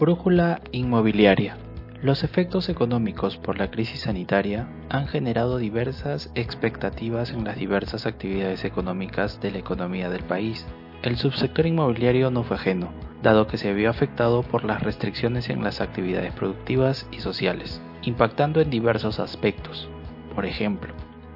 Brújula inmobiliaria. Los efectos económicos por la crisis sanitaria han generado diversas expectativas en las diversas actividades económicas de la economía del país. El subsector inmobiliario no fue ajeno, dado que se vio afectado por las restricciones en las actividades productivas y sociales, impactando en diversos aspectos. Por ejemplo,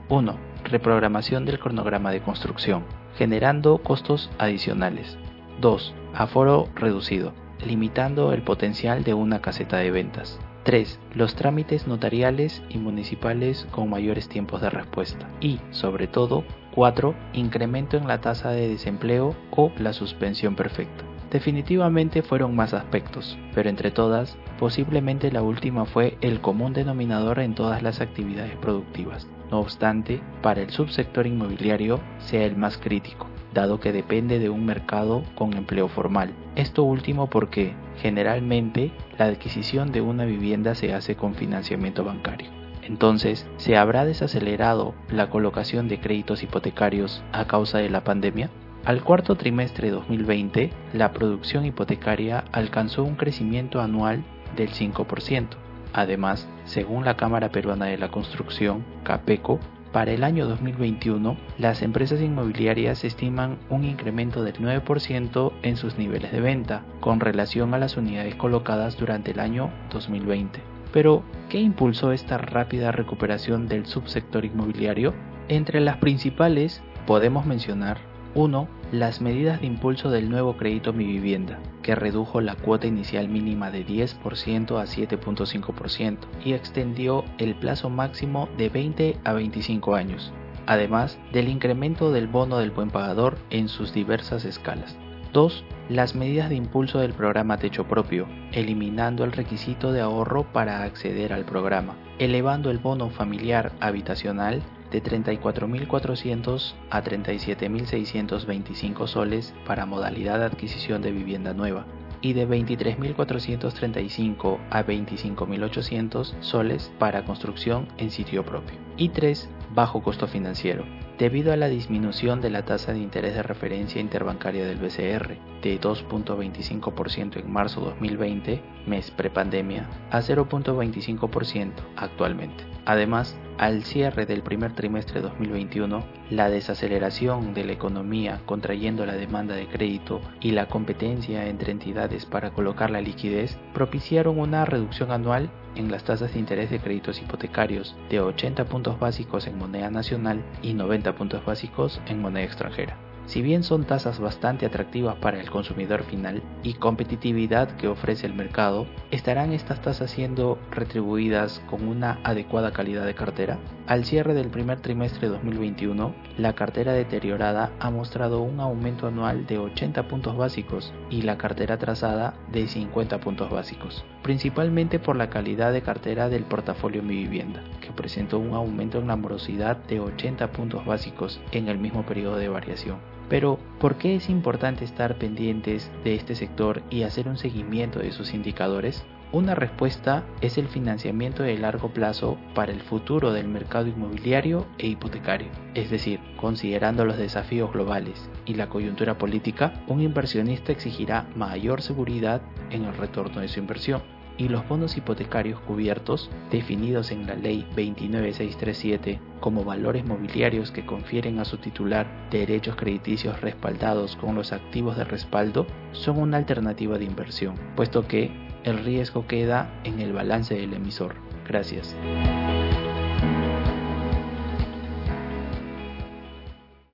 1. Reprogramación del cronograma de construcción, generando costos adicionales. 2. Aforo reducido, limitando el potencial de una caseta de ventas. 3. Los trámites notariales y municipales con mayores tiempos de respuesta. Y, sobre todo, 4. Incremento en la tasa de desempleo o la suspensión perfecta. Definitivamente fueron más aspectos, pero entre todas, posiblemente la última fue el común denominador en todas las actividades productivas. No obstante, para el subsector inmobiliario sea el más crítico, dado que depende de un mercado con empleo formal. Esto último porque, generalmente, la adquisición de una vivienda se hace con financiamiento bancario. Entonces, ¿se habrá desacelerado la colocación de créditos hipotecarios a causa de la pandemia? Al cuarto trimestre de 2020, la producción hipotecaria alcanzó un crecimiento anual del 5%. Además, según la Cámara Peruana de la Construcción, CAPECO, para el año 2021, las empresas inmobiliarias estiman un incremento del 9% en sus niveles de venta con relación a las unidades colocadas durante el año 2020. Pero, ¿qué impulsó esta rápida recuperación del subsector inmobiliario? Entre las principales podemos mencionar 1. Las medidas de impulso del nuevo crédito Mi Vivienda, que redujo la cuota inicial mínima de 10% a 7.5% y extendió el plazo máximo de 20 a 25 años, además del incremento del bono del buen pagador en sus diversas escalas. 2. Las medidas de impulso del programa Techo Propio, eliminando el requisito de ahorro para acceder al programa, elevando el bono familiar habitacional de 34.400 a 37.625 soles para modalidad de adquisición de vivienda nueva y de 23.435 a 25.800 soles para construcción en sitio propio. Y 3. Bajo costo financiero, debido a la disminución de la tasa de interés de referencia interbancaria del BCR de 2.25% en marzo 2020, mes prepandemia, a 0.25% actualmente. Además, al cierre del primer trimestre de 2021, la desaceleración de la economía contrayendo la demanda de crédito y la competencia entre entidades para colocar la liquidez propiciaron una reducción anual en las tasas de interés de créditos hipotecarios de 80 puntos básicos en moneda nacional y 90 puntos básicos en moneda extranjera. Si bien son tasas bastante atractivas para el consumidor final y competitividad que ofrece el mercado, ¿estarán estas tasas siendo retribuidas con una adecuada calidad de cartera? Al cierre del primer trimestre de 2021, la cartera deteriorada ha mostrado un aumento anual de 80 puntos básicos y la cartera trazada de 50 puntos básicos, principalmente por la calidad de cartera del portafolio Mi Vivienda, que presentó un aumento en la morosidad de 80 puntos básicos en el mismo periodo de variación. Pero, ¿por qué es importante estar pendientes de este sector y hacer un seguimiento de sus indicadores? Una respuesta es el financiamiento de largo plazo para el futuro del mercado inmobiliario e hipotecario. Es decir, considerando los desafíos globales y la coyuntura política, un inversionista exigirá mayor seguridad en el retorno de su inversión y los bonos hipotecarios cubiertos, definidos en la Ley 29637 como valores mobiliarios que confieren a su titular derechos crediticios respaldados con los activos de respaldo, son una alternativa de inversión, puesto que el riesgo queda en el balance del emisor. Gracias.